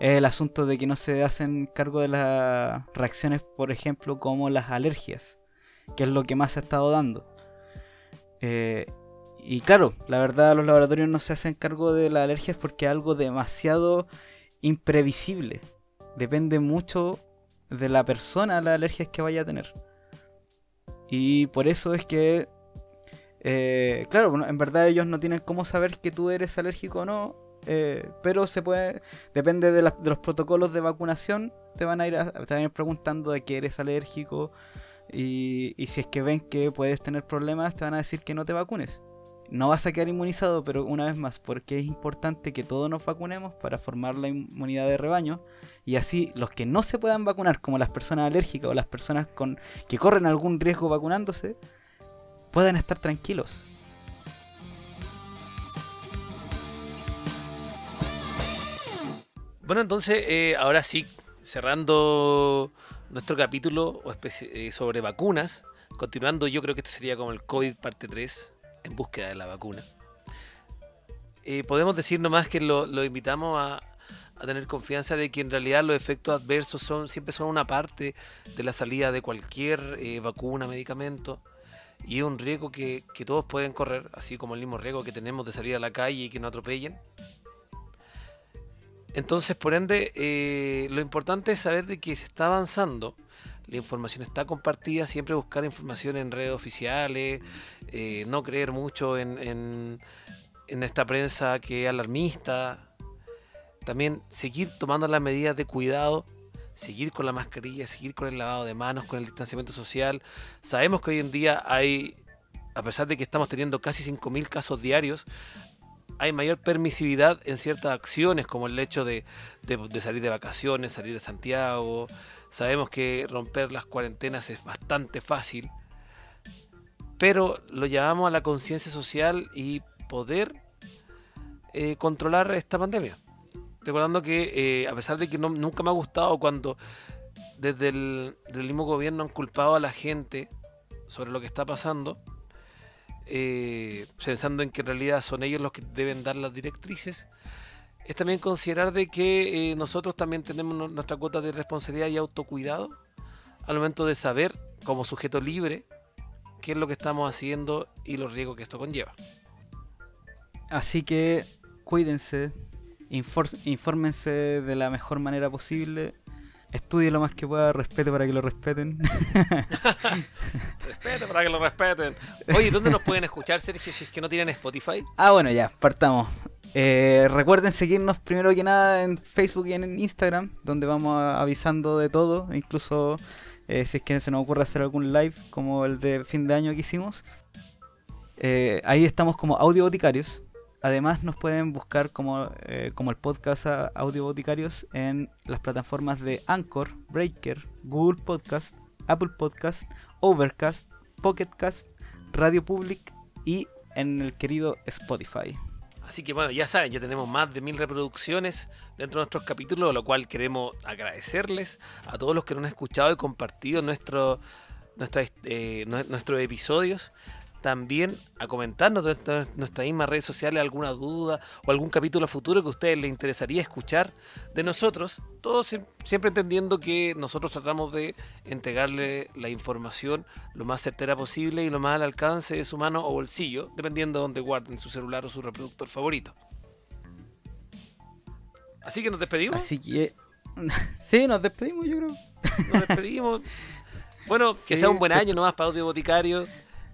es el asunto de que no se hacen cargo de las reacciones, por ejemplo, como las alergias, que es lo que más se ha estado dando. Y claro, la verdad los laboratorios no se hacen cargo de las alergias porque es algo demasiado imprevisible. Depende mucho de la persona las alergias que vaya a tener. Y por eso es que, eh, claro, en verdad ellos no tienen cómo saber que tú eres alérgico o no, eh, pero se puede, depende de, los protocolos de vacunación, te van a ir, te van a ir preguntando de qué eres alérgico y, y si es que ven que puedes tener problemas, te van a decir que no te vacunes no vas a quedar inmunizado, pero una vez más, porque es importante que todos nos vacunemos para formar la inmunidad de rebaño y así los que no se puedan vacunar, como las personas alérgicas o las personas con que corren algún riesgo vacunándose, puedan estar tranquilos. Bueno, entonces, eh, ahora sí, cerrando nuestro capítulo eh, sobre vacunas, continuando, yo creo que este sería como el COVID parte 3 en búsqueda de la vacuna. Eh, podemos decir nomás que lo, invitamos a, tener confianza de que en realidad los efectos adversos son siempre son una parte de la salida de cualquier eh, vacuna, medicamento. Y es un riesgo que, todos pueden correr, así como el mismo riesgo que tenemos de salir a la calle y que no atropellen. Entonces, por ende, eh, lo importante es saber de que se está avanzando la información está compartida, siempre buscar información en redes oficiales, eh, no creer mucho en, en, esta prensa que es alarmista, también seguir tomando las medidas de cuidado, seguir con la mascarilla, seguir con el lavado de manos, con el distanciamiento social. Sabemos que hoy en día hay, a pesar de que estamos teniendo casi 5.000 casos diarios, hay mayor permisividad en ciertas acciones, como el hecho de, de, salir de vacaciones, salir de Santiago. Sabemos que romper las cuarentenas es bastante fácil, pero lo llamamos a la conciencia social y poder eh, controlar esta pandemia. Recordando que eh, a pesar de que nunca me ha gustado cuando desde el mismo gobierno han culpado a la gente sobre lo que está pasando, eh, pensando en que en realidad son ellos los que deben dar las directrices, es también considerar de que eh, nosotros también tenemos nuestra cuota de responsabilidad y autocuidado al momento de saber como sujeto libre qué es lo que estamos haciendo y los riesgos que esto conlleva. Así que cuídense, infórmense de la mejor manera posible Estudie lo más que pueda, respete para que lo respeten. respete para que lo respeten. Oye, ¿dónde nos pueden escuchar, Sergio, si es que no tienen Spotify? Ah, bueno, ya, partamos. Eh, recuerden seguirnos primero que nada en Facebook y en Instagram, donde vamos avisando de todo, incluso eh, si es que se nos ocurre hacer algún live como el de fin de año que hicimos. Eh, ahí estamos como audio boticarios. Además nos pueden buscar como, eh, como el podcast Audio Boticarios en las plataformas de Anchor, Breaker, Google Podcast, Apple Podcast, Overcast, Pocketcast, Radio Public y en el querido Spotify. Así que bueno, ya saben, ya tenemos más de mil reproducciones dentro de nuestros capítulos, lo cual queremos agradecerles a todos los que nos han escuchado y compartido nuestro, nuestra, eh, nuestros episodios también a comentarnos de nuestras mismas redes sociales alguna duda o algún capítulo futuro que a ustedes les interesaría escuchar de nosotros. Todos siempre entendiendo que nosotros tratamos de entregarle la información lo más certera posible y lo más al alcance de su mano o bolsillo, dependiendo de donde guarden su celular o su reproductor favorito. Así que nos despedimos. Así que. Sí, nos despedimos, yo creo. Nos despedimos. Bueno, que sea un buen año nomás para Audio Boticario.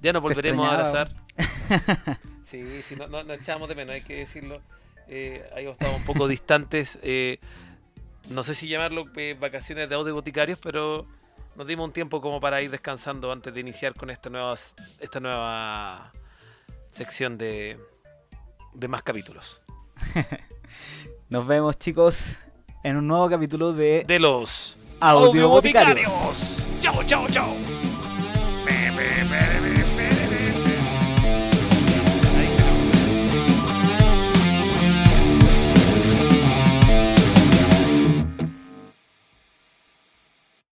Ya nos volveremos a abrazar. sí, sí, no, no, echamos de menos, hay que decirlo. Eh, ahí estado un poco distantes. Eh, no sé si llamarlo eh, vacaciones de audio boticarios, pero nos dimos un tiempo como para ir descansando antes de iniciar con esta nueva, esta nueva sección de, de más capítulos. Nos vemos, chicos, en un nuevo capítulo de, de los audio boticarios. Chao, chao, chao.